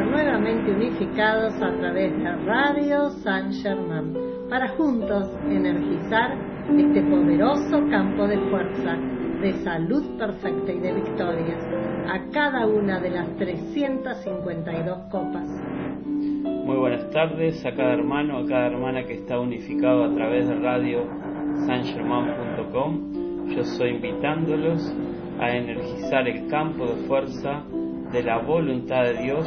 nuevamente unificados a través de Radio San Germán para juntos energizar este poderoso campo de fuerza, de salud perfecta y de victorias a cada una de las 352 copas. Muy buenas tardes a cada hermano, a cada hermana que está unificado a través de radio sangerman.com. Yo soy invitándolos a energizar el campo de fuerza de la voluntad de Dios,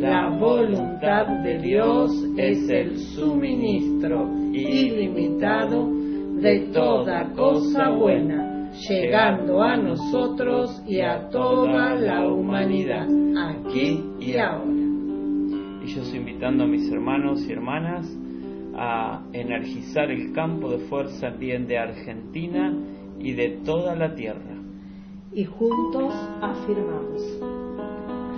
La voluntad de Dios es el suministro ilimitado de toda cosa buena, llegando a nosotros y a toda la humanidad, aquí y ahora. y yo estoy invitando a mis hermanos y hermanas a energizar el campo de fuerza bien de Argentina y de toda la tierra. y juntos afirmamos.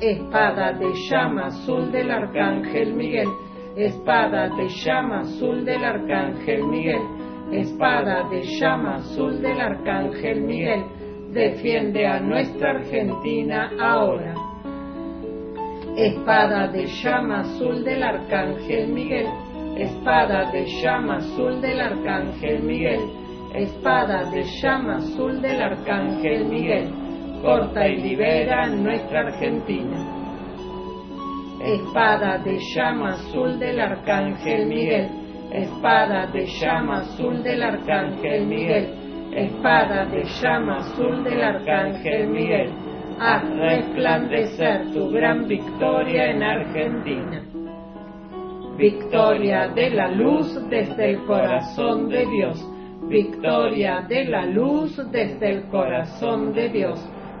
Espada de llama azul del Arcángel Miguel, espada de llama azul del Arcángel Miguel, espada de llama azul del Arcángel Miguel, defiende a nuestra Argentina ahora. Espada de llama azul del Arcángel Miguel, espada de llama azul del Arcángel Miguel, espada de llama azul del Arcángel Miguel, corta y libera nuestra Argentina. Espada de llama azul del Arcángel Miguel, espada de llama azul del Arcángel Miguel, espada de llama azul del Arcángel Miguel, haz resplandecer tu gran victoria en Argentina. Victoria de la luz desde el corazón de Dios. Victoria de la luz desde el corazón de Dios.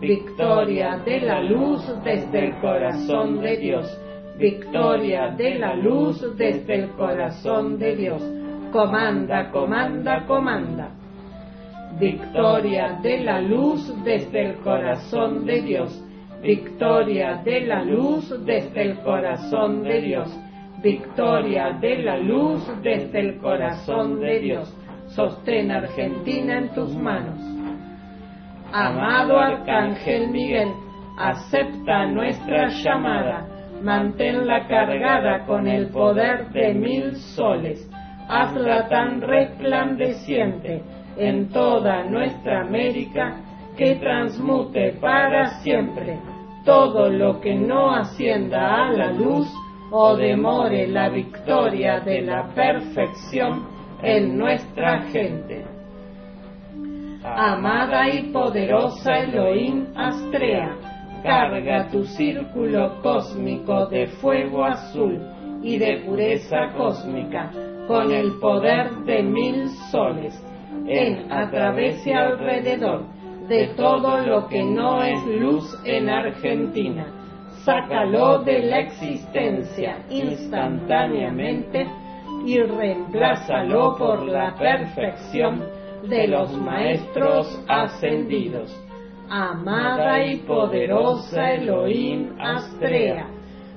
Victoria de la luz desde el corazón de Dios. Victoria de la luz desde el corazón de Dios. Comanda, comanda, comanda. Victoria de la luz desde el corazón de Dios. Victoria de la luz desde el corazón de Dios. Victoria de la luz desde el corazón de Dios. Sostén Argentina en tus manos. Amado Arcángel Miguel, acepta nuestra llamada, manténla cargada con el poder de mil soles, hazla tan resplandeciente en toda nuestra América que transmute para siempre todo lo que no ascienda a la luz o demore la victoria de la perfección en nuestra gente. Amada y poderosa Elohim Astrea, carga tu círculo cósmico de fuego azul y de pureza cósmica con el poder de mil soles, en a través y alrededor de todo lo que no es luz en Argentina. Sácalo de la existencia instantáneamente y reemplázalo por la perfección de los maestros ascendidos. Amada y poderosa Elohim Astrea,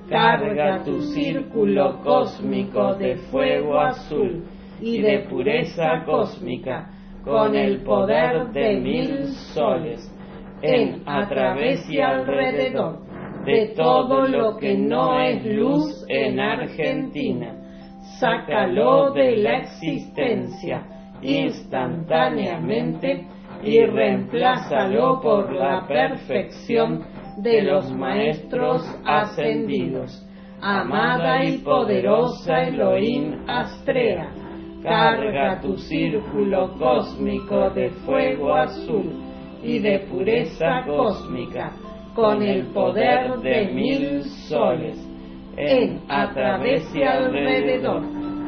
carga tu círculo cósmico de fuego azul y de pureza cósmica con el poder de mil soles, en, a través y alrededor de todo lo que no es luz en Argentina. Sácalo de la existencia instantáneamente y reemplázalo por la perfección de los maestros ascendidos. Amada y poderosa Elohim Astrea, carga tu círculo cósmico de fuego azul y de pureza cósmica con el poder de mil soles, en, a través y alrededor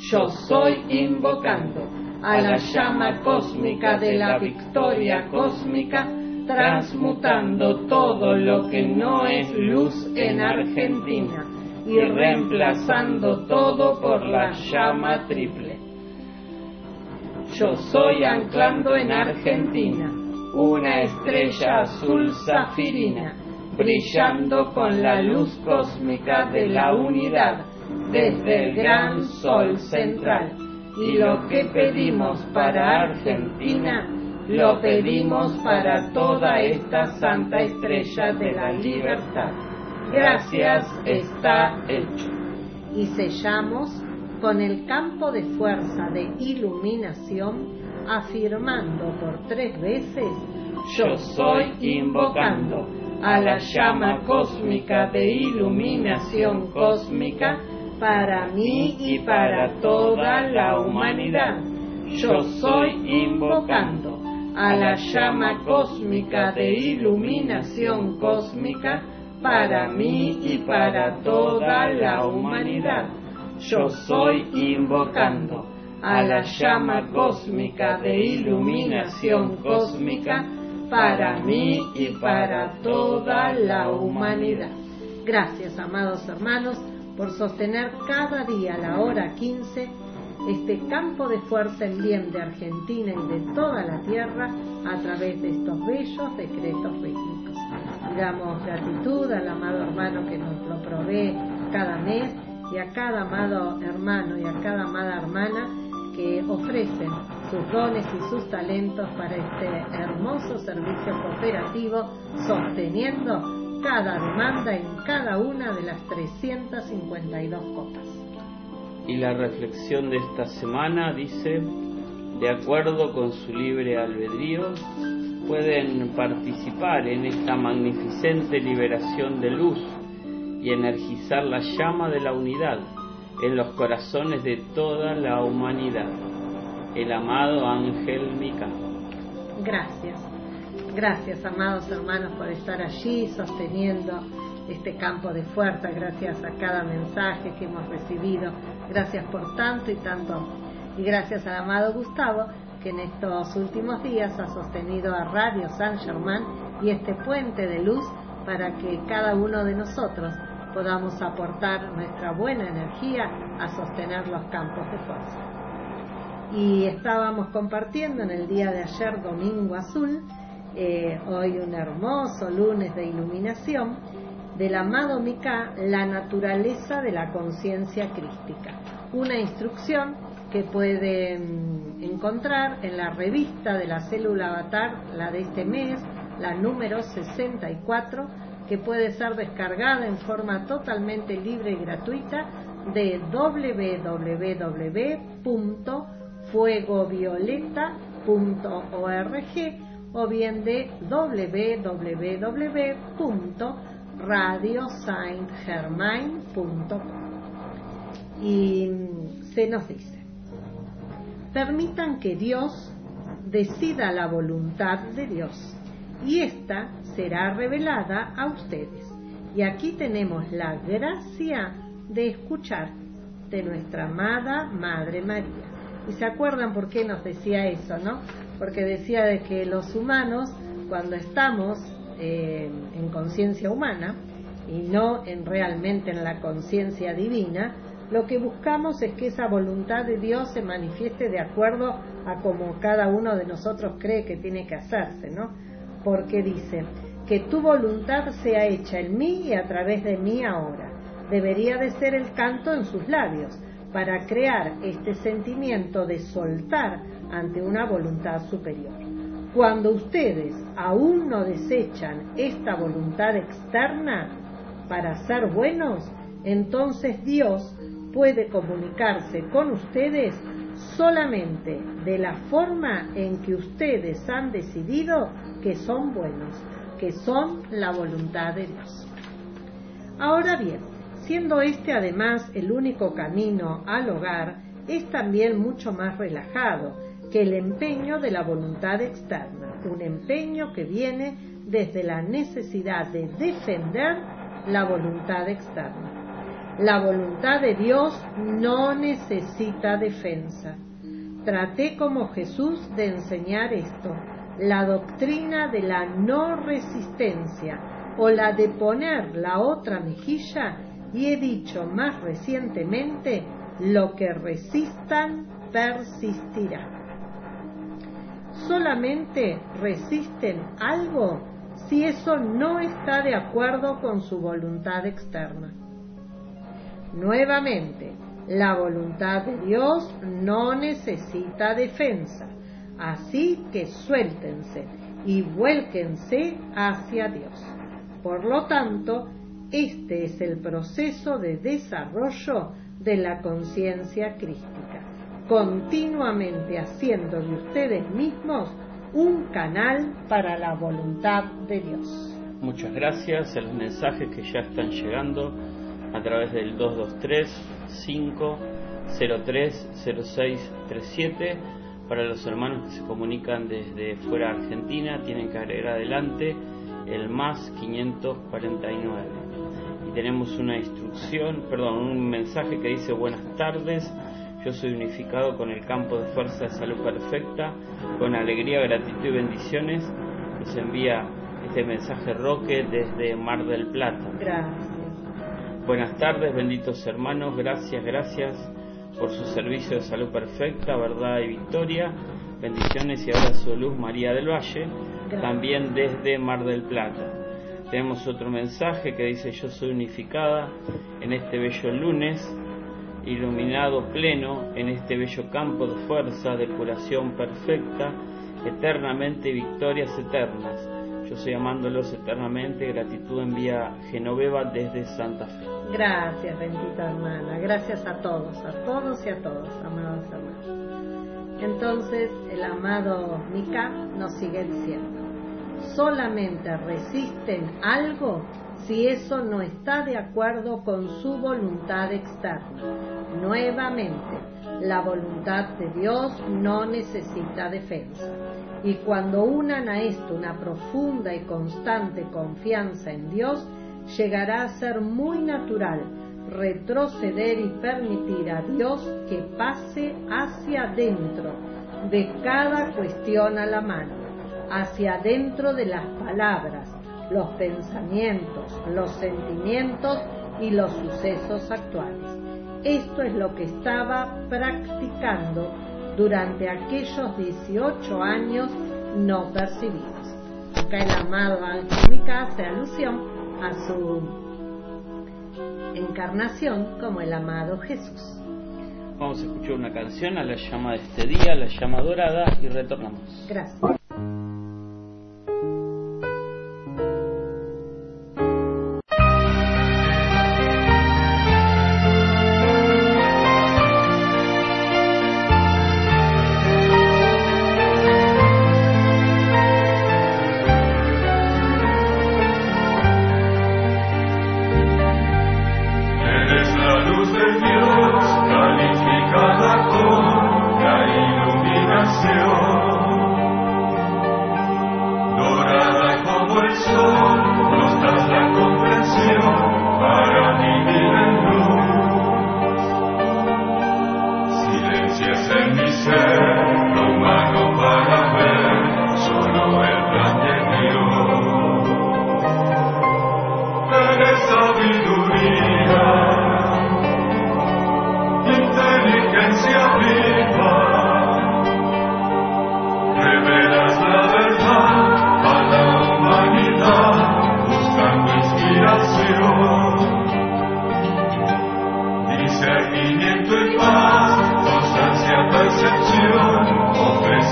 Yo soy invocando a la llama cósmica de la victoria cósmica, transmutando todo lo que no es luz en Argentina y reemplazando todo por la llama triple. Yo soy anclando en Argentina una estrella azul zafirina, brillando con la luz cósmica de la unidad desde el gran sol central. Y lo que pedimos para Argentina, lo pedimos para toda esta santa estrella de la libertad. Gracias, está hecho. Y sellamos con el campo de fuerza de iluminación, afirmando por tres veces, yo soy invocando a la llama cósmica de iluminación cósmica para mí y para toda la humanidad. Yo soy invocando a la llama cósmica de iluminación cósmica para mí y para toda la humanidad. Yo soy invocando a la llama cósmica de iluminación cósmica para mí y para toda la humanidad. Gracias, amados hermanos, por sostener cada día a la hora 15 este campo de fuerza en bien de Argentina y de toda la tierra a través de estos bellos decretos rítmicos. Y damos gratitud al amado hermano que nos lo provee cada mes y a cada amado hermano y a cada amada hermana que ofrecen sus dones y sus talentos para este hermoso servicio cooperativo, sosteniendo cada demanda en cada una de las 352 copas. Y la reflexión de esta semana dice, de acuerdo con su libre albedrío, pueden participar en esta magnificente liberación de luz y energizar la llama de la unidad en los corazones de toda la humanidad. El amado Ángel Mica. Gracias. Gracias, amados hermanos, por estar allí sosteniendo este campo de fuerza. Gracias a cada mensaje que hemos recibido. Gracias por tanto y tanto. Y gracias al amado Gustavo, que en estos últimos días ha sostenido a Radio San Germán y este puente de luz para que cada uno de nosotros podamos aportar nuestra buena energía a sostener los campos de fuerza. Y estábamos compartiendo en el día de ayer, Domingo Azul, eh, hoy un hermoso lunes de iluminación, del amado Mika, la naturaleza de la conciencia crística. Una instrucción que pueden encontrar en la revista de la célula avatar, la de este mes, la número 64, que puede ser descargada en forma totalmente libre y gratuita de www.fuegovioleta.org o bien de www.radiosaintgermain.com. Y se nos dice, permitan que Dios decida la voluntad de Dios y ésta será revelada a ustedes. Y aquí tenemos la gracia de escuchar de nuestra amada Madre María. Y se acuerdan por qué nos decía eso, ¿no? Porque decía de que los humanos, cuando estamos eh, en conciencia humana y no en realmente en la conciencia divina, lo que buscamos es que esa voluntad de Dios se manifieste de acuerdo a como cada uno de nosotros cree que tiene que hacerse, ¿no? Porque dice, que tu voluntad sea hecha en mí y a través de mí ahora. Debería de ser el canto en sus labios, para crear este sentimiento de soltar ante una voluntad superior. Cuando ustedes aún no desechan esta voluntad externa para ser buenos, entonces Dios puede comunicarse con ustedes solamente de la forma en que ustedes han decidido que son buenos, que son la voluntad de Dios. Ahora bien, siendo este además el único camino al hogar, es también mucho más relajado que el empeño de la voluntad externa, un empeño que viene desde la necesidad de defender la voluntad externa. La voluntad de Dios no necesita defensa. Traté como Jesús de enseñar esto, la doctrina de la no resistencia o la de poner la otra mejilla y he dicho más recientemente, lo que resistan persistirá. Solamente resisten algo si eso no está de acuerdo con su voluntad externa. Nuevamente, la voluntad de Dios no necesita defensa, así que suéltense y vuélquense hacia Dios. Por lo tanto, este es el proceso de desarrollo de la conciencia crística, continuamente haciendo de ustedes mismos un canal para la voluntad de Dios. Muchas gracias a los mensajes que ya están llegando a través del 223-503-0637. Para los hermanos que se comunican desde fuera de Argentina, tienen que agregar adelante el más 549. Y tenemos una instrucción, perdón, un mensaje que dice buenas tardes. Yo soy unificado con el campo de fuerza de salud perfecta, con alegría, gratitud y bendiciones. Nos envía este mensaje Roque desde Mar del Plata. Gracias. Buenas tardes, benditos hermanos. Gracias, gracias por su servicio de salud perfecta, verdad y victoria. Bendiciones y ahora su luz María del Valle, Gracias. también desde Mar del Plata. Tenemos otro mensaje que dice yo soy unificada en este bello lunes, iluminado pleno en este bello campo de fuerza, de curación perfecta, eternamente victorias eternas. Yo soy amándolos eternamente, gratitud envía Genoveva desde Santa Fe. Gracias, bendita hermana. Gracias a todos, a todos y a todos, amados hermanos. Entonces, el amado Mika nos sigue diciendo, solamente resisten algo si eso no está de acuerdo con su voluntad externa. Nuevamente, la voluntad de Dios no necesita defensa. Y cuando unan a esto una profunda y constante confianza en Dios, llegará a ser muy natural retroceder y permitir a Dios que pase hacia adentro de cada cuestión a la mano, hacia adentro de las palabras, los pensamientos, los sentimientos y los sucesos actuales. Esto es lo que estaba practicando durante aquellos 18 años no percibidos. Acá el amado Alquímica hace alusión a su encarnación como el amado Jesús. Vamos a escuchar una canción a la llama de este día, la llama dorada, y retornamos. Gracias.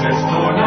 Let's go.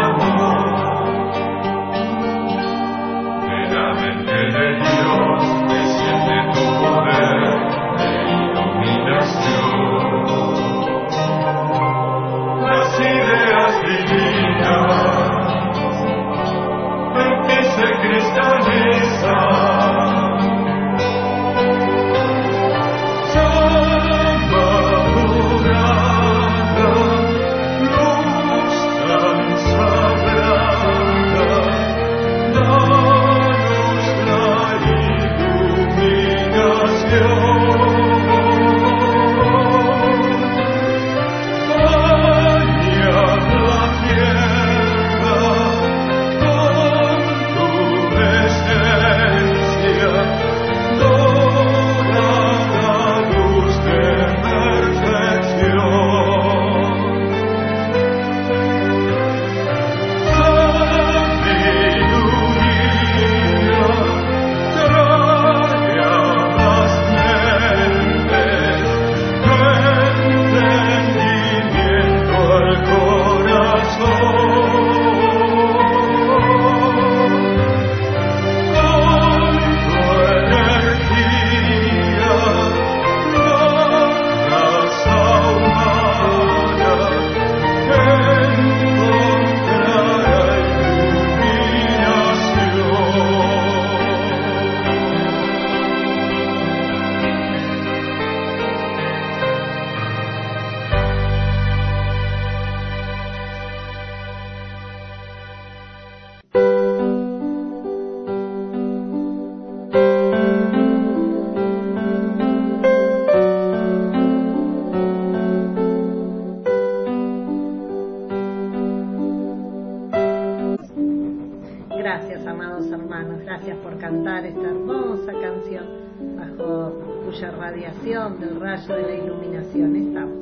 Rayo de la iluminación estamos.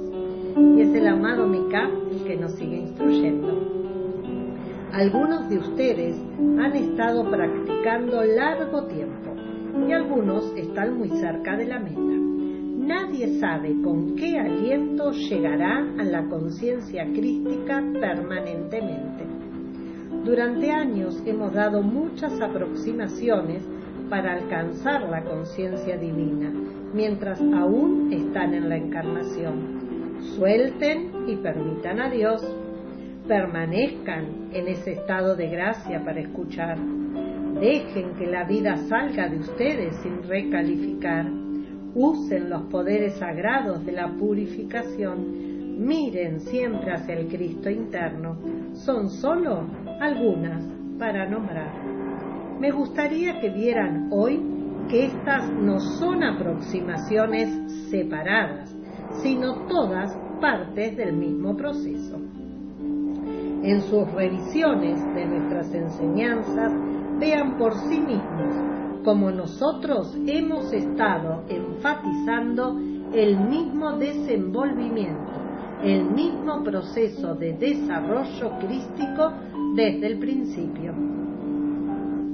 Y es el amado Mika el que nos sigue instruyendo. Algunos de ustedes han estado practicando largo tiempo y algunos están muy cerca de la meta. Nadie sabe con qué aliento llegará a la conciencia crística permanentemente. Durante años hemos dado muchas aproximaciones para alcanzar la conciencia divina, mientras aún están en la encarnación. Suelten y permitan a Dios. Permanezcan en ese estado de gracia para escuchar. Dejen que la vida salga de ustedes sin recalificar. Usen los poderes sagrados de la purificación. Miren siempre hacia el Cristo interno. Son solo algunas para nombrar. Me gustaría que vieran hoy que estas no son aproximaciones separadas, sino todas partes del mismo proceso. En sus revisiones de nuestras enseñanzas, vean por sí mismos como nosotros hemos estado enfatizando el mismo desenvolvimiento, el mismo proceso de desarrollo crístico desde el principio.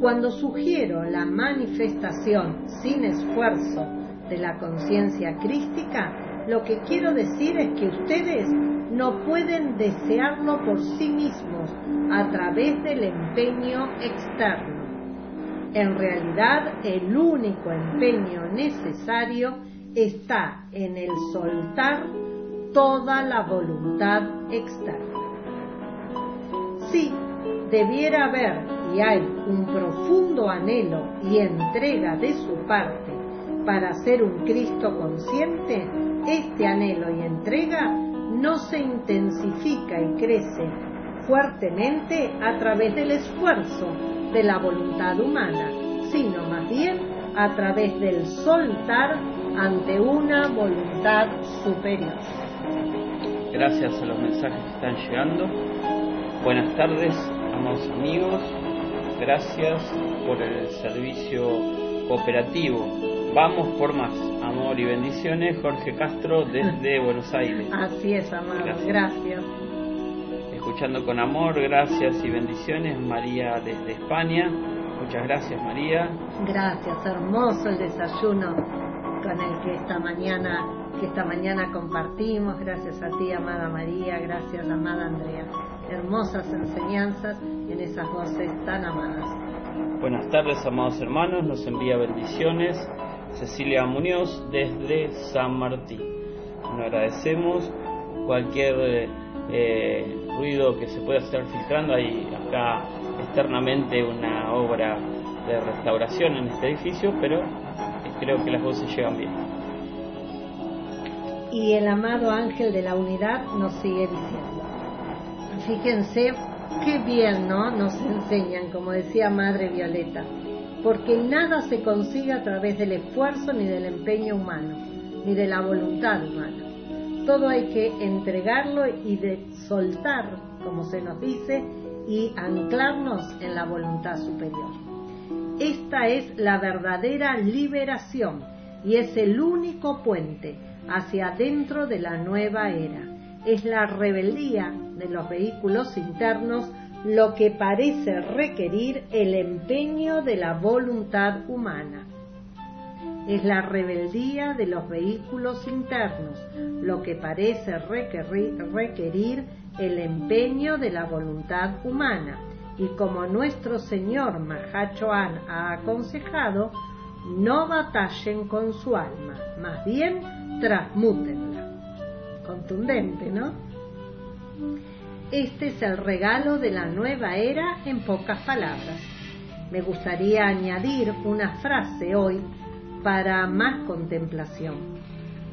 Cuando sugiero la manifestación sin esfuerzo de la conciencia crística, lo que quiero decir es que ustedes no pueden desearlo por sí mismos a través del empeño externo. En realidad, el único empeño necesario está en el soltar toda la voluntad externa. Sí, debiera haber y hay un profundo anhelo y entrega de su parte para ser un Cristo consciente, este anhelo y entrega no se intensifica y crece fuertemente a través del esfuerzo de la voluntad humana, sino más bien a través del soltar ante una voluntad superior. Gracias a los mensajes que están llegando. Buenas tardes, amados amigos gracias por el servicio cooperativo. Vamos por más. Amor y bendiciones, Jorge Castro desde Buenos Aires. Así es, amado. Gracias. Escuchando con amor, gracias y bendiciones, María desde España. Muchas gracias, María. Gracias, hermoso el desayuno con el que esta mañana que esta mañana compartimos. Gracias a ti, amada María. Gracias, amada Andrea hermosas enseñanzas en esas voces tan amadas. Buenas tardes, amados hermanos, nos envía bendiciones Cecilia Muñoz desde San Martín. Nos agradecemos cualquier eh, ruido que se pueda estar filtrando. Hay acá externamente una obra de restauración en este edificio, pero creo que las voces llegan bien. Y el amado ángel de la unidad nos sigue diciendo. Fíjense qué bien, ¿no? Nos enseñan, como decía Madre Violeta, porque nada se consigue a través del esfuerzo ni del empeño humano, ni de la voluntad humana. Todo hay que entregarlo y soltar, como se nos dice, y anclarnos en la voluntad superior. Esta es la verdadera liberación y es el único puente hacia adentro de la nueva era es la rebeldía de los vehículos internos lo que parece requerir el empeño de la voluntad humana. Es la rebeldía de los vehículos internos lo que parece requerir, el empeño de la voluntad humana. Y como nuestro Señor Mahachoan ha aconsejado, no batallen con su alma, más bien transmútenla contundente, ¿no? Este es el regalo de la nueva era en pocas palabras. Me gustaría añadir una frase hoy para más contemplación.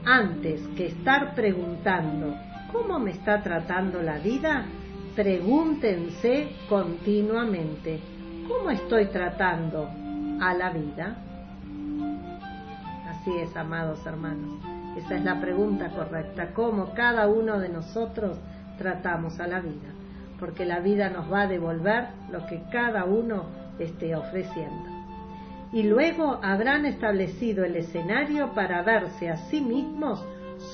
Antes que estar preguntando ¿cómo me está tratando la vida? Pregúntense continuamente ¿cómo estoy tratando a la vida? Así es, amados hermanos. Esa es la pregunta correcta, cómo cada uno de nosotros tratamos a la vida, porque la vida nos va a devolver lo que cada uno esté ofreciendo. y luego habrán establecido el escenario para verse a sí mismos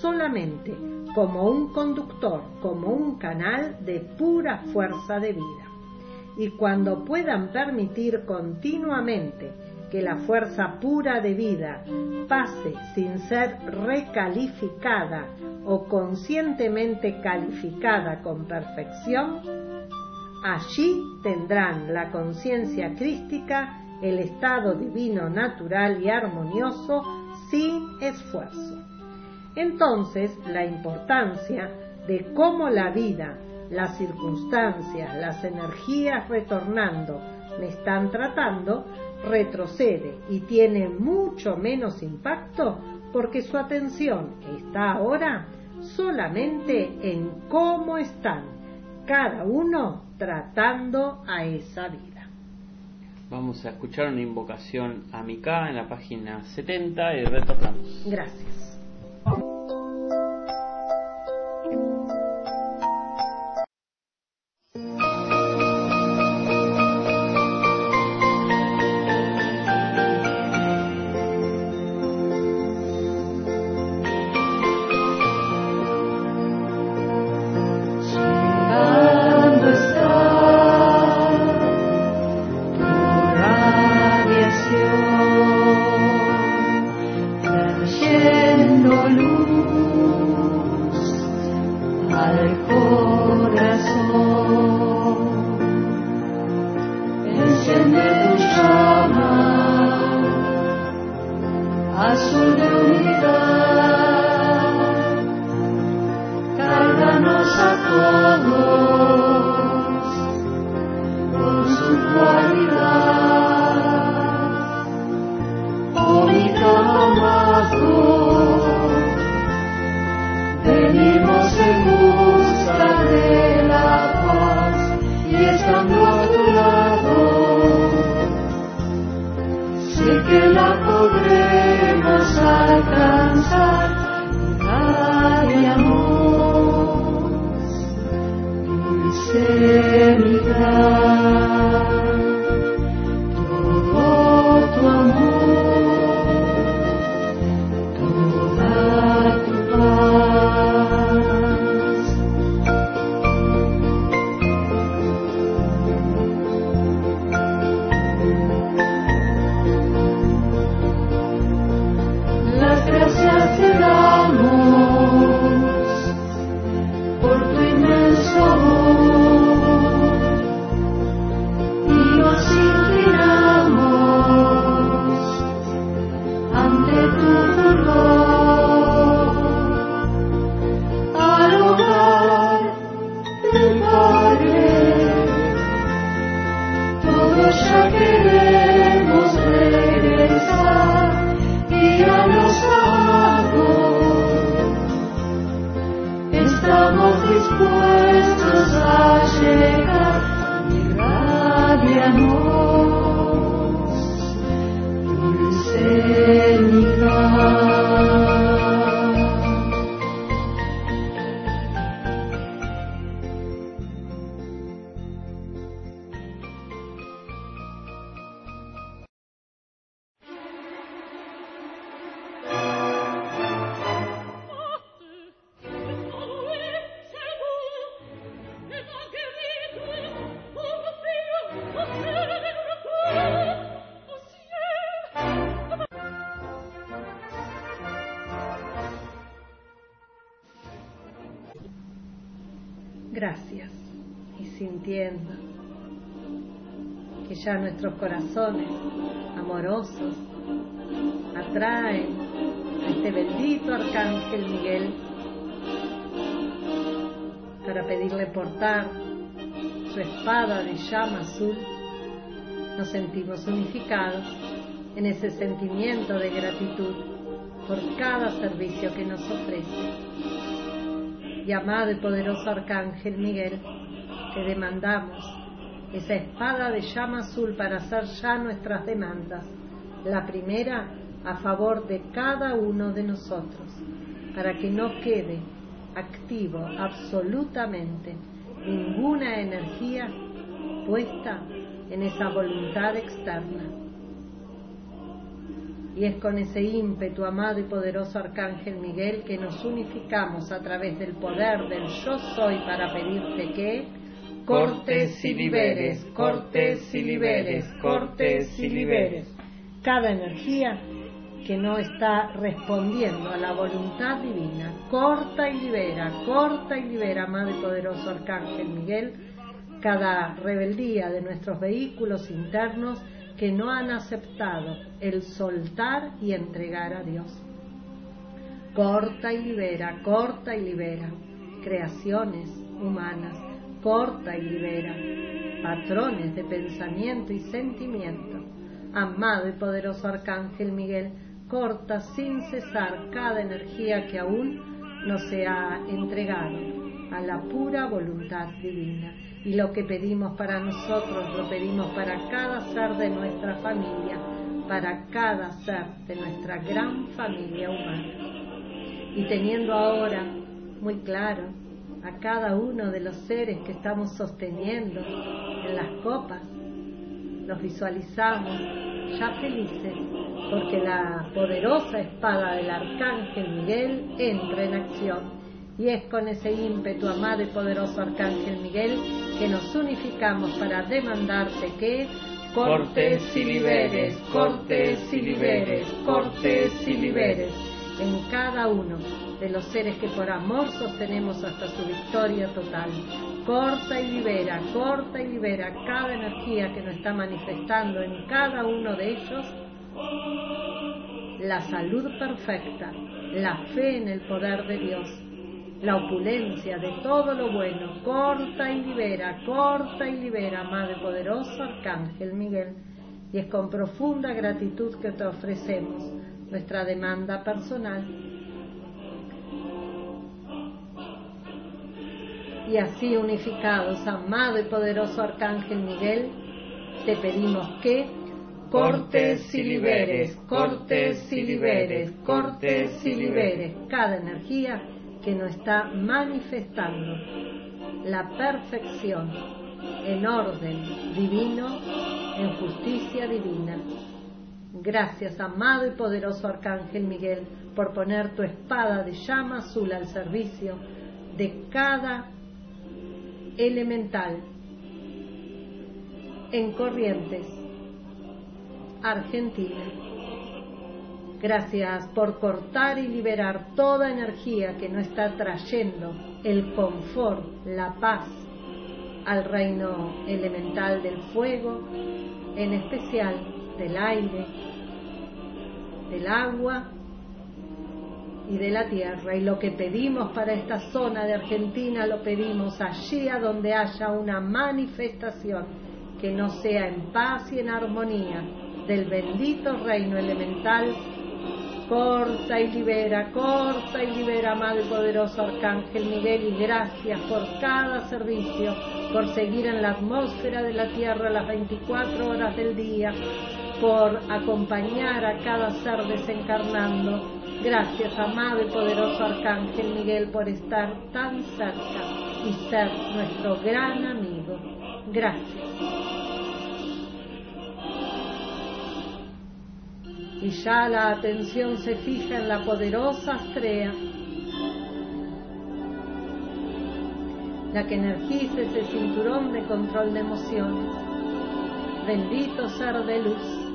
solamente como un conductor, como un canal de pura fuerza de vida. Y cuando puedan permitir continuamente que la fuerza pura de vida pase sin ser recalificada o conscientemente calificada con perfección, allí tendrán la conciencia crística, el estado divino natural y armonioso sin esfuerzo. Entonces, la importancia de cómo la vida, las circunstancias, las energías retornando me están tratando, retrocede y tiene mucho menos impacto porque su atención está ahora solamente en cómo están cada uno tratando a esa vida. Vamos a escuchar una invocación a Mika en la página 70 y retornamos. Gracias. Corazones amorosos atraen a este bendito arcángel Miguel para pedirle portar su espada de llama azul, nos sentimos unificados en ese sentimiento de gratitud por cada servicio que nos ofrece. Y amado y poderoso Arcángel Miguel, te demandamos esa espada de llama azul para hacer ya nuestras demandas. La primera a favor de cada uno de nosotros, para que no quede activo absolutamente ninguna energía puesta en esa voluntad externa. Y es con ese ímpetu, amado y poderoso Arcángel Miguel, que nos unificamos a través del poder del yo soy para pedirte que cortes y liberes, cortes y liberes, cortes y liberes. Cada energía que no está respondiendo a la voluntad divina, corta y libera, corta y libera, amado y poderoso Arcángel Miguel, cada rebeldía de nuestros vehículos internos que no han aceptado el soltar y entregar a Dios. Corta y libera, corta y libera creaciones humanas, corta y libera patrones de pensamiento y sentimiento. Amado y poderoso Arcángel Miguel, corta sin cesar cada energía que aún no se ha entregado a la pura voluntad divina. Y lo que pedimos para nosotros lo pedimos para cada ser de nuestra familia, para cada ser de nuestra gran familia humana. Y teniendo ahora muy claro a cada uno de los seres que estamos sosteniendo en las copas, los visualizamos ya felices porque la poderosa espada del arcángel Miguel entra en acción. Y es con ese ímpetu, amado y poderoso arcángel Miguel, que nos unificamos para demandarte que cortes y liberes, cortes y liberes, cortes y liberes en cada uno de los seres que por amor sostenemos hasta su victoria total. Corta y libera, corta y libera cada energía que nos está manifestando en cada uno de ellos la salud perfecta, la fe en el poder de Dios, la opulencia de todo lo bueno, corta y libera, corta y libera, Madre poderoso Arcángel Miguel. Y es con profunda gratitud que te ofrecemos nuestra demanda personal. Y así unificados, amado y poderoso Arcángel Miguel, te pedimos que cortes y liberes, cortes y liberes, cortes y liberes cada energía que nos está manifestando la perfección en orden divino, en justicia divina. Gracias, amado y poderoso Arcángel Miguel, por poner tu espada de llama azul al servicio de cada elemental en corrientes Argentina. Gracias por cortar y liberar toda energía que no está trayendo el confort, la paz al reino elemental del fuego, en especial del aire, del agua y de la tierra. Y lo que pedimos para esta zona de Argentina lo pedimos allí a donde haya una manifestación que no sea en paz y en armonía del bendito reino elemental, corta y libera, corta y libera, amado y poderoso Arcángel Miguel, y gracias por cada servicio, por seguir en la atmósfera de la tierra las 24 horas del día, por acompañar a cada ser desencarnando. Gracias, amado y poderoso Arcángel Miguel, por estar tan cerca y ser nuestro gran amigo. Gracias. y ya la atención se fija en la poderosa Astrea, la que energiza ese cinturón de control de emociones. Bendito ser de luz.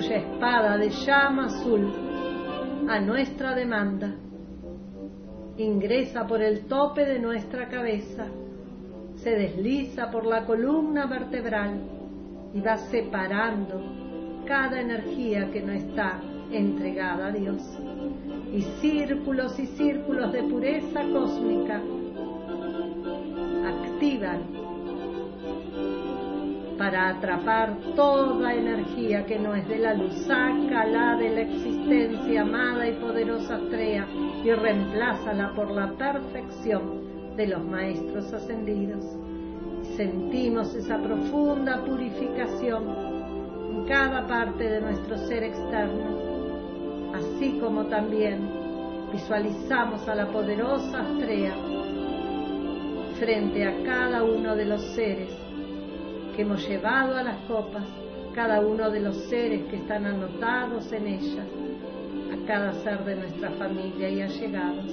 Cuya espada de llama azul a nuestra demanda ingresa por el tope de nuestra cabeza se desliza por la columna vertebral y va separando cada energía que no está entregada a Dios. Y círculos y círculos de pureza cósmica activan para atrapar toda energía que no es de la luz. Sácala de la existencia amada y poderosa estrella y reemplázala por la perfección de los maestros ascendidos. Sentimos esa profunda purificación en cada parte de nuestro ser externo, así como también visualizamos a la poderosa estrella frente a cada uno de los seres que hemos llevado a las copas, cada uno de los seres que están anotados en ellas, a cada ser de nuestra familia y allegados.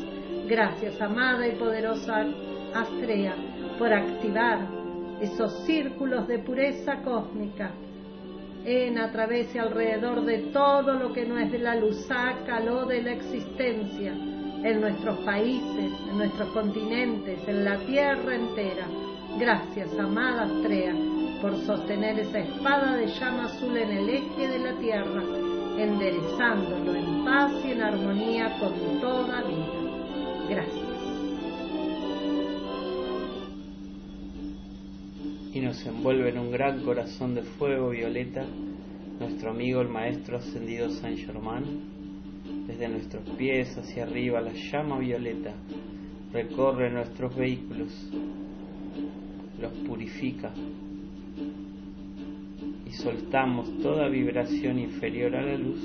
Gracias, amada y poderosa Astrea, por activar esos círculos de pureza cósmica en, a través y alrededor de todo lo que no es de la luz, sácalo de la existencia en nuestros países, en nuestros continentes, en la tierra entera. Gracias, amada Astrea, por sostener esa espada de llama azul en el eje de la tierra, enderezándolo en paz y en armonía con toda vida. Gracias. Y nos envuelve en un gran corazón de fuego violeta nuestro amigo el Maestro Ascendido San Germán desde nuestros pies hacia arriba, la llama violeta recorre nuestros vehículos, los purifica soltamos toda vibración inferior a la luz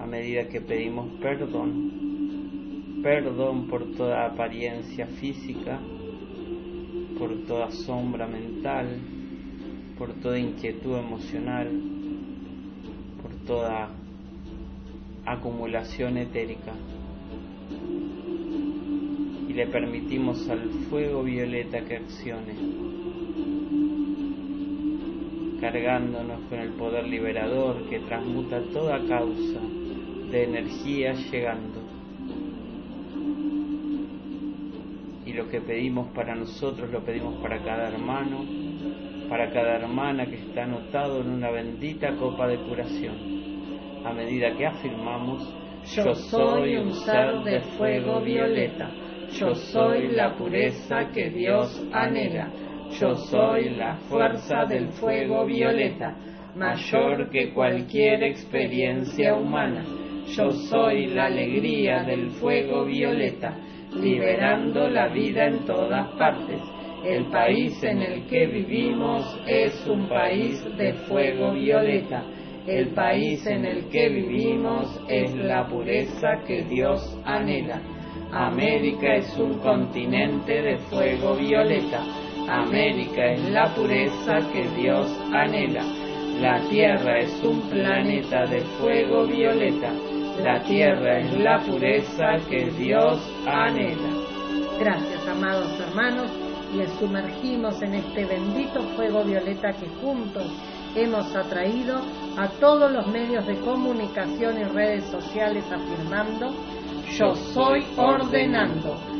a medida que pedimos perdón, perdón por toda apariencia física, por toda sombra mental, por toda inquietud emocional, por toda acumulación etérica. Y le permitimos al fuego violeta que accione, cargándonos con el poder liberador que transmuta toda causa de energía llegando. Y lo que pedimos para nosotros lo pedimos para cada hermano, para cada hermana que está anotado en una bendita copa de curación. A medida que afirmamos, yo soy un ser de fuego violeta, yo soy la pureza que Dios anhela, yo soy la fuerza del fuego violeta, mayor que cualquier experiencia humana, yo soy la alegría del fuego violeta, liberando la vida en todas partes. El país en el que vivimos es un país de fuego violeta el país en el que vivimos es la pureza que Dios anhela. América es un continente de fuego violeta. América es la pureza que Dios anhela. La Tierra es un planeta de fuego violeta. La Tierra es la pureza que Dios anhela. Gracias, amados hermanos, y sumergimos en este bendito fuego violeta que juntos hemos atraído a todos los medios de comunicación y redes sociales afirmando, yo soy ordenando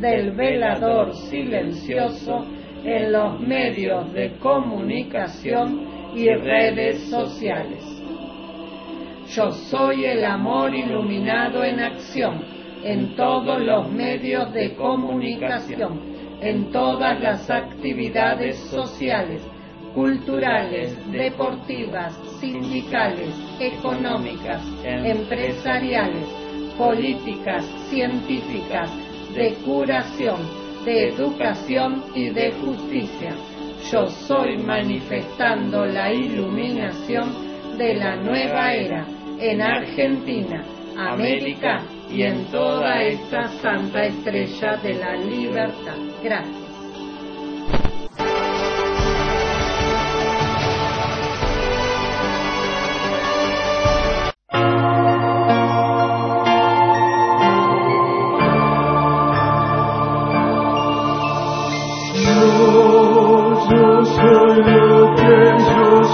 del velador silencioso en los medios de comunicación y redes sociales. Yo soy el amor iluminado en acción en todos los medios de comunicación, en todas las actividades sociales culturales, deportivas, sindicales, económicas, empresariales, políticas, científicas, de curación, de educación y de justicia. Yo soy manifestando la iluminación de la nueva era en Argentina, América y en toda esta santa estrella de la libertad. Gracias.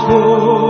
La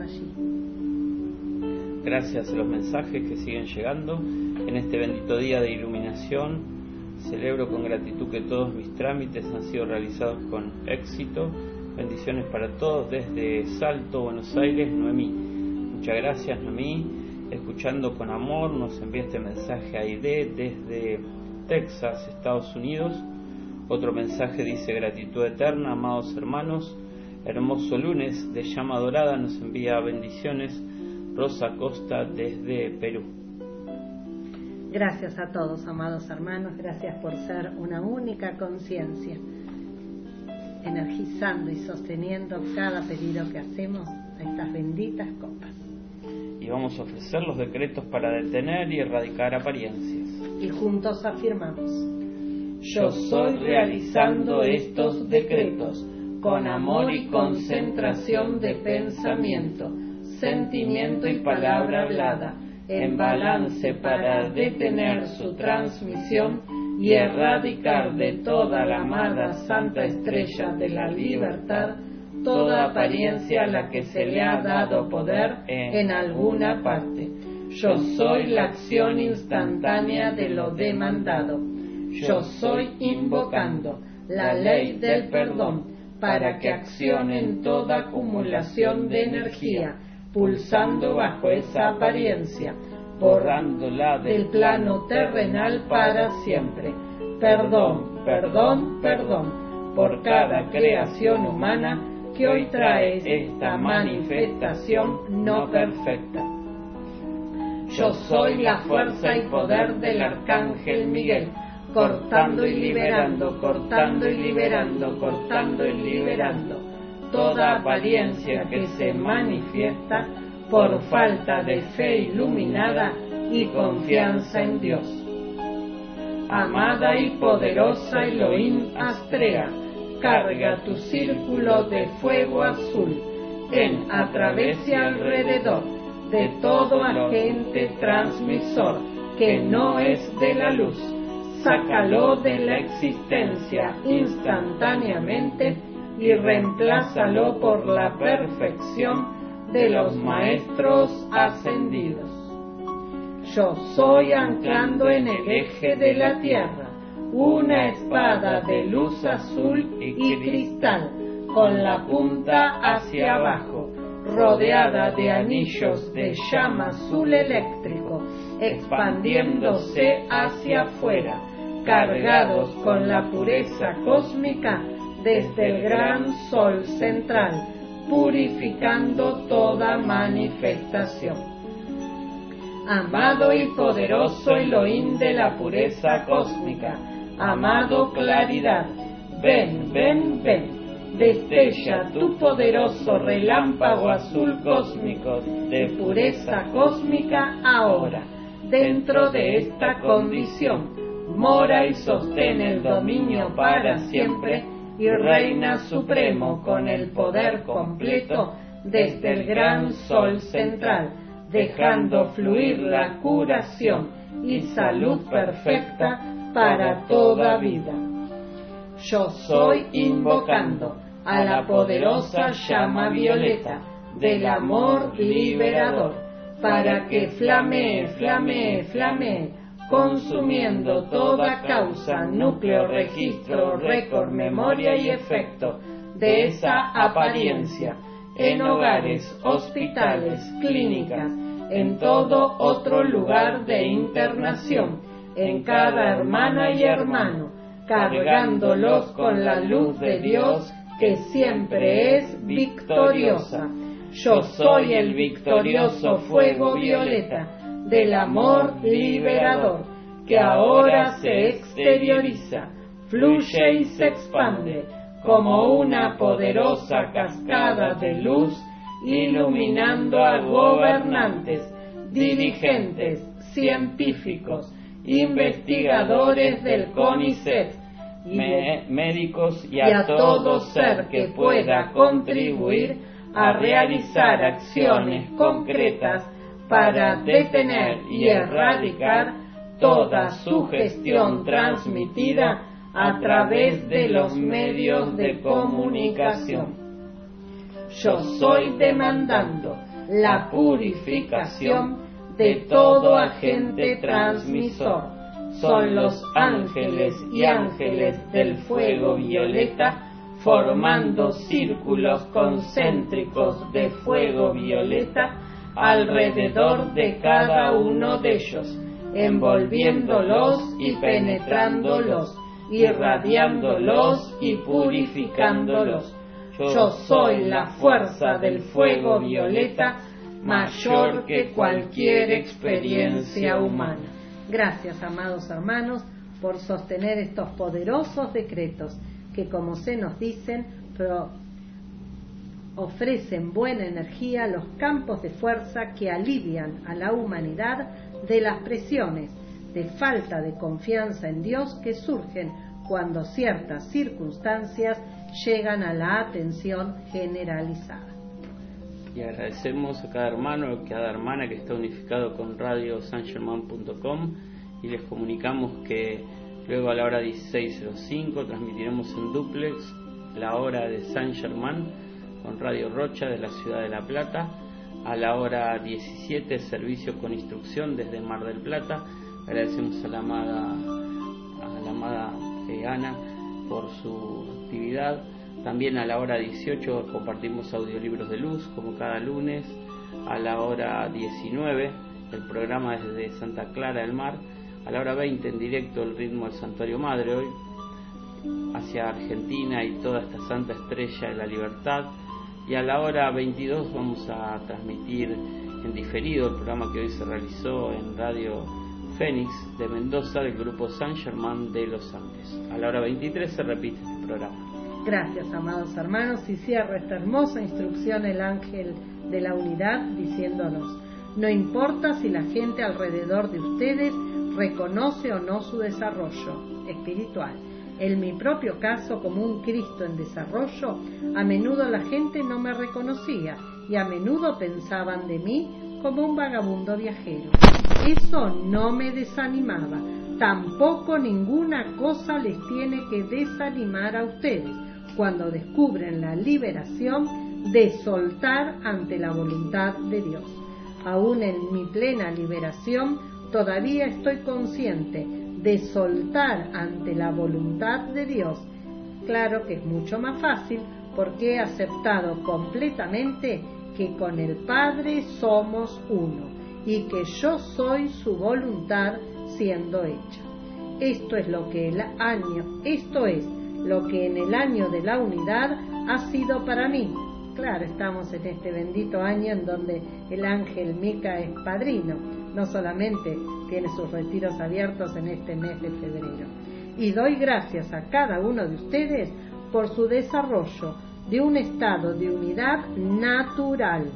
allí. Gracias a los mensajes que siguen llegando en este bendito día de iluminación. Celebro con gratitud que todos mis trámites han sido realizados con éxito. Bendiciones para todos desde Salto, Buenos Aires, Noemí. Muchas gracias, Noemí. Escuchando con amor, nos envía este mensaje a Aide desde Texas, Estados Unidos. Otro mensaje dice gratitud eterna, amados hermanos. Hermoso lunes de llama dorada nos envía bendiciones Rosa Costa desde Perú. Gracias a todos, amados hermanos, gracias por ser una única conciencia, energizando y sosteniendo cada pedido que hacemos a estas benditas copas. Y vamos a ofrecer los decretos para detener y erradicar apariencias. Y juntos afirmamos, Yo soy realizando estos decretos con amor y concentración de pensamiento, sentimiento y palabra hablada, en balance para detener su transmisión y erradicar de toda la amada Santa Estrella de la Libertad toda apariencia a la que se le ha dado poder en alguna parte. Yo soy la acción instantánea de lo demandado. Yo soy invocando la ley del perdón para que accione en toda acumulación de energía, pulsando bajo esa apariencia, borrándola del plano terrenal para siempre. Perdón, perdón, perdón por cada creación humana que hoy trae esta manifestación no perfecta. Yo soy la fuerza y poder del Arcángel Miguel, cortando y liberando, cortando y liberando, cortando y liberando toda apariencia que se manifiesta por falta de fe iluminada y confianza en Dios. Amada y poderosa Elohim Astrea, carga tu círculo de fuego azul en, a través y alrededor de todo agente transmisor que no es de la luz. Sácalo de la existencia instantáneamente y reemplázalo por la perfección de los maestros ascendidos. Yo soy anclando en el eje de la tierra una espada de luz azul y cristal con la punta hacia abajo, rodeada de anillos de llama azul eléctrico, expandiéndose hacia afuera, cargados con la pureza cósmica desde el gran sol central, purificando toda manifestación. Amado y poderoso Elohim de la pureza cósmica, amado claridad, ven, ven, ven, destella tu poderoso relámpago azul cósmico de pureza cósmica ahora, dentro de esta condición. Mora y sostiene el dominio para siempre y reina supremo con el poder completo desde el gran sol central, dejando fluir la curación y salud perfecta para toda vida. Yo soy invocando a la poderosa llama violeta del amor liberador, para que flamee, flamee, flamee, consumiendo toda causa, núcleo, registro, récord, memoria y efecto de esa apariencia en hogares, hospitales, clínicas, en todo otro lugar de internación, en cada hermana y hermano, cargándolos con la luz de Dios que siempre es victoriosa. Yo soy el victorioso fuego violeta del amor liberador que ahora se exterioriza, fluye y se expande como una poderosa cascada de luz iluminando a gobernantes, dirigentes, científicos, investigadores del CONICET, médicos y a, todo ser que pueda contribuir a realizar acciones concretas para detener y erradicar toda sugestión transmitida a través de los medios de comunicación. Yo soy demandando la purificación de todo agente transmisor son los ángeles y ángeles del fuego violeta formando círculos concéntricos de fuego violeta alrededor de cada uno de ellos, envolviéndolos y penetrándolos, irradiándolos y purificándolos. Yo soy la fuerza del fuego violeta mayor que cualquier experiencia humana. Gracias, amados hermanos, por sostener estos poderosos decretos que, como se nos dicen, ofrecen buena energía los campos de fuerza que alivian a la humanidad de las presiones de falta de confianza en Dios que surgen cuando ciertas circunstancias llegan a la atención generalizada. Y agradecemos a cada hermano, a cada hermana que está unificado con radiosangerman.com y les comunicamos que luego a la hora 16.05 transmitiremos en duplex la hora de San Germán con Radio Rocha de la ciudad de La Plata. A la hora 17 servicio con instrucción desde Mar del Plata. Agradecemos a la amada, a la amada eh, Ana por su actividad también a la hora 18 compartimos audiolibros de luz, como cada lunes. A la hora 19 el programa desde Santa Clara del Mar. A la hora 20 en directo el ritmo del Santuario Madre hoy hacia Argentina y toda esta santa estrella de la libertad. Y a la hora 22 vamos a transmitir en diferido el programa que hoy se realizó en Radio Fénix de Mendoza del grupo San Germán de los Andes. A la hora 23 se repite este programa. Gracias, amados hermanos, y cierra esta hermosa instrucción el ángel de la unidad diciéndonos, no importa si la gente alrededor de ustedes reconoce o no su desarrollo espiritual. En mi propio caso, como un Cristo en desarrollo, a menudo la gente no me reconocía y a menudo pensaban de mí como un vagabundo viajero. Eso no me desanimaba. Tampoco ninguna cosa les tiene que desanimar a ustedes cuando descubren la liberación de soltar ante la voluntad de Dios. Aún en mi plena liberación, todavía estoy consciente de soltar ante la voluntad de Dios. Claro que es mucho más fácil porque he aceptado completamente que con el Padre somos uno y que yo soy su voluntad siendo hecha. Esto es lo que el año, esto es lo que en el año de la unidad ha sido para mí. Claro, estamos en este bendito año en donde el ángel Mica es padrino, no solamente tiene sus retiros abiertos en este mes de febrero. Y doy gracias a cada uno de ustedes por su desarrollo, de un estado de unidad natural,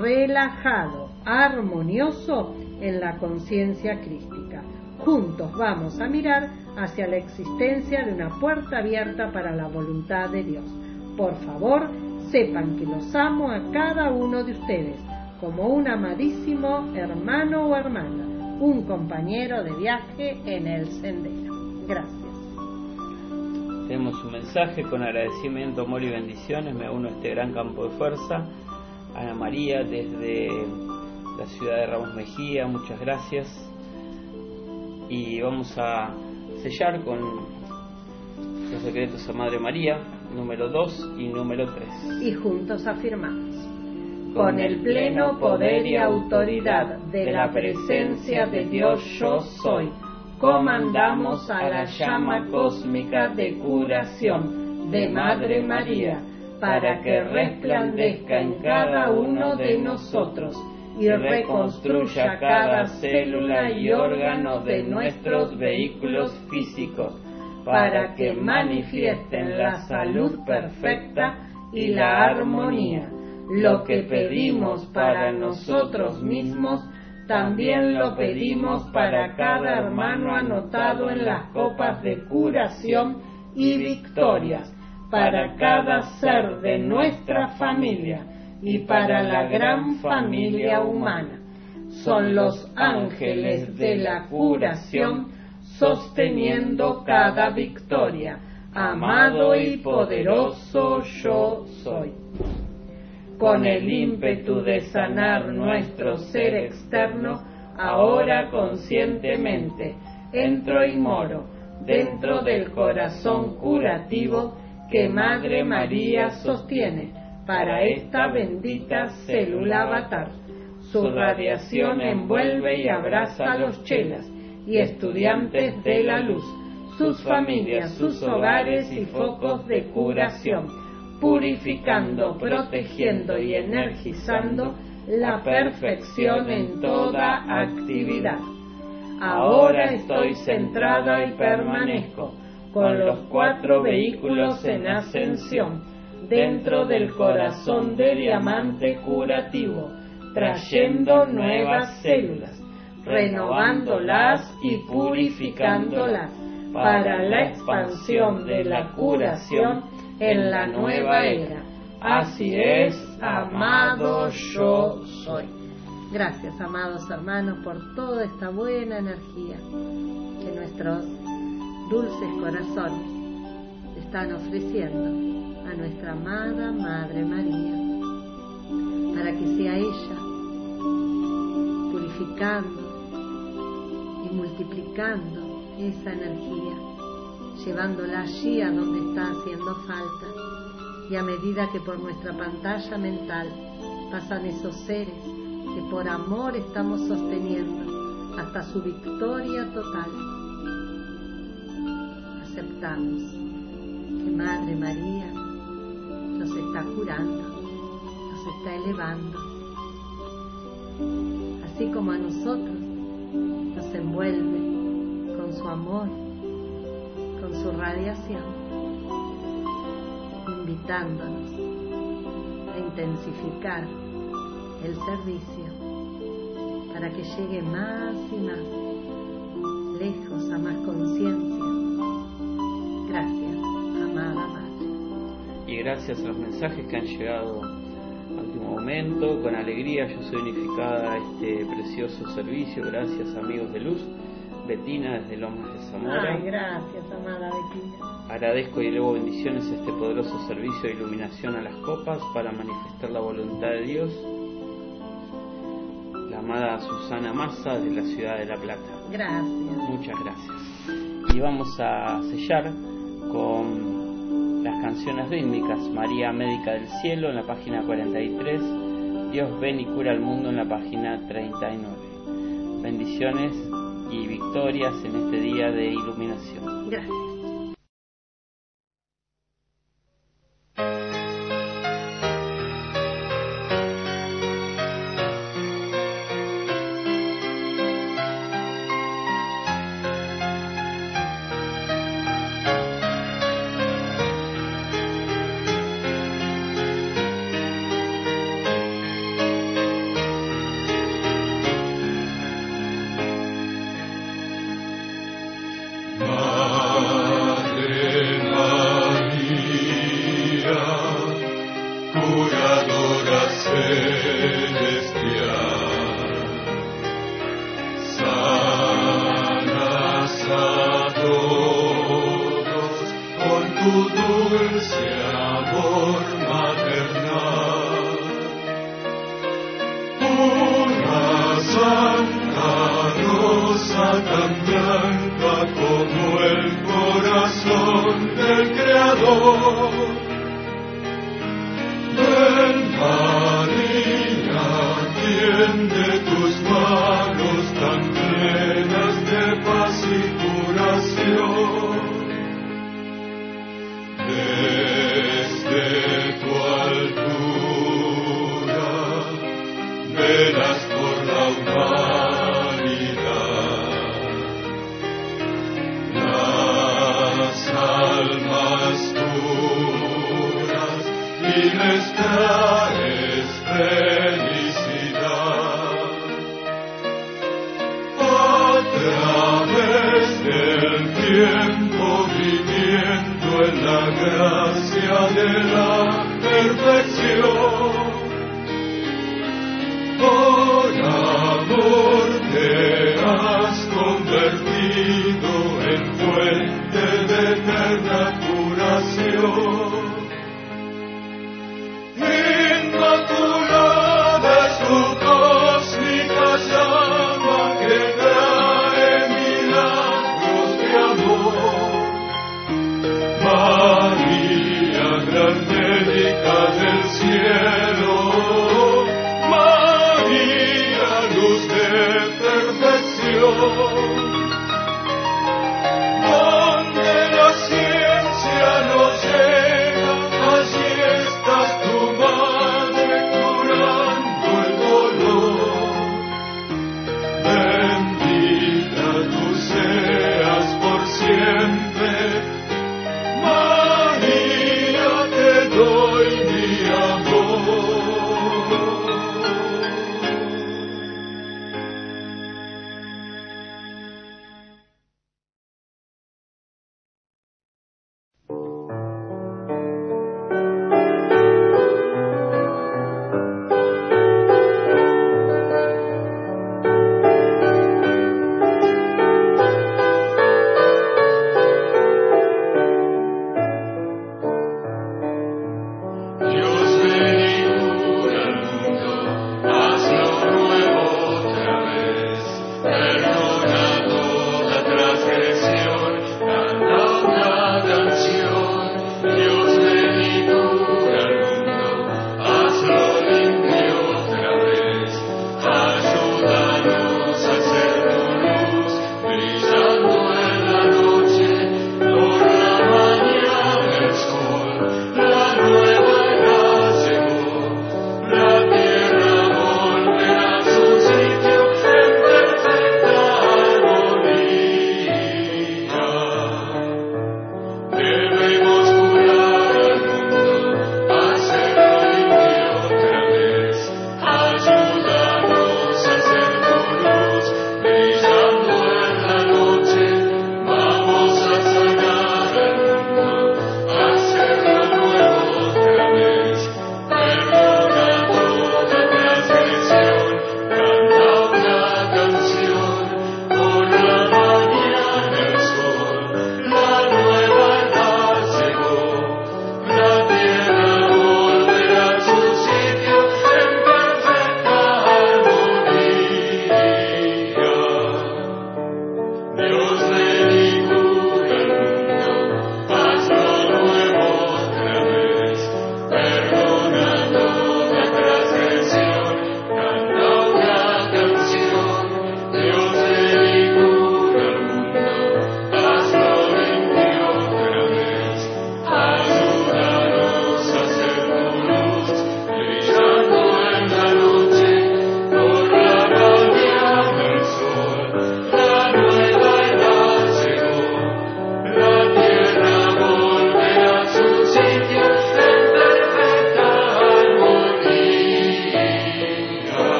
relajado, armonioso en la conciencia crística. Juntos vamos a mirar hacia la existencia de una puerta abierta para la voluntad de Dios. Por favor, sepan que los amo a cada uno de ustedes como un amadísimo hermano o hermana, un compañero de viaje en el sendero. Gracias. Tenemos un mensaje con agradecimiento, amor y bendiciones. Me uno a este gran campo de fuerza. Ana María desde la ciudad de Ramos Mejía, muchas gracias. Y vamos a sellar con los decretos a Madre María, número 2 y número 3. Y juntos afirmamos con el pleno poder y autoridad de la presencia de Dios yo soy, comandamos a la llama cósmica de curación de Madre María para que resplandezca en cada uno de nosotros y reconstruya cada célula y órgano de nuestros vehículos físicos para que manifiesten la salud perfecta y la armonía. lo que pedimos para nosotros mismos, también lo pedimos para cada hermano anotado en las copas de curación y victorias, para cada ser de nuestra familia y para la gran familia humana. Son los ángeles de la curación sosteniendo cada victoria. Amado y poderoso yo soy con el ímpetu de sanar nuestro ser externo, ahora conscientemente entro y moro dentro del corazón curativo que Madre María sostiene para esta bendita célula avatar. Su radiación envuelve y abraza a los chelas y estudiantes de la luz, sus familias, sus hogares y focos de curación purificando, protegiendo y energizando la perfección en toda actividad. Ahora estoy centrada y permanezco con los cuatro vehículos en ascensión dentro del corazón de diamante curativo, trayendo nuevas células, renovándolas y purificándolas para la expansión de la curación en la nueva era. Así es, amado yo soy. Gracias, amados hermanos, por toda esta buena energía que nuestros dulces corazones están ofreciendo a nuestra amada Madre María, para que sea ella purificando multiplicando esa energía llevándola allí a donde está haciendo falta. Y a medida que por nuestra pantalla mental pasan esos seres que por amor estamos sosteniendo hasta su victoria total, aceptamos que Madre María nos está curando, nos está elevando, así como a nosotros nos envuelve con su amor su radiación, invitándonos a intensificar el servicio para que llegue más y más lejos a más conciencia. Gracias, amada Madre. Y gracias a los mensajes que han llegado último momento, con alegría yo soy unificada a este precioso servicio. Gracias amigos de luz. Betina desde Lomas de Zamora. Ay, gracias, amada Betina. Agradezco y elevo bendiciones a este poderoso servicio de iluminación a las copas para manifestar la voluntad de Dios. La amada Susana Massa de la ciudad de La Plata. Gracias. Muchas gracias. Y vamos a sellar con canciones rítmicas María Médica del Cielo en la página 43, Dios ven y cura al mundo en la página 39. Bendiciones y victorias en este día de iluminación. Gracias. Y les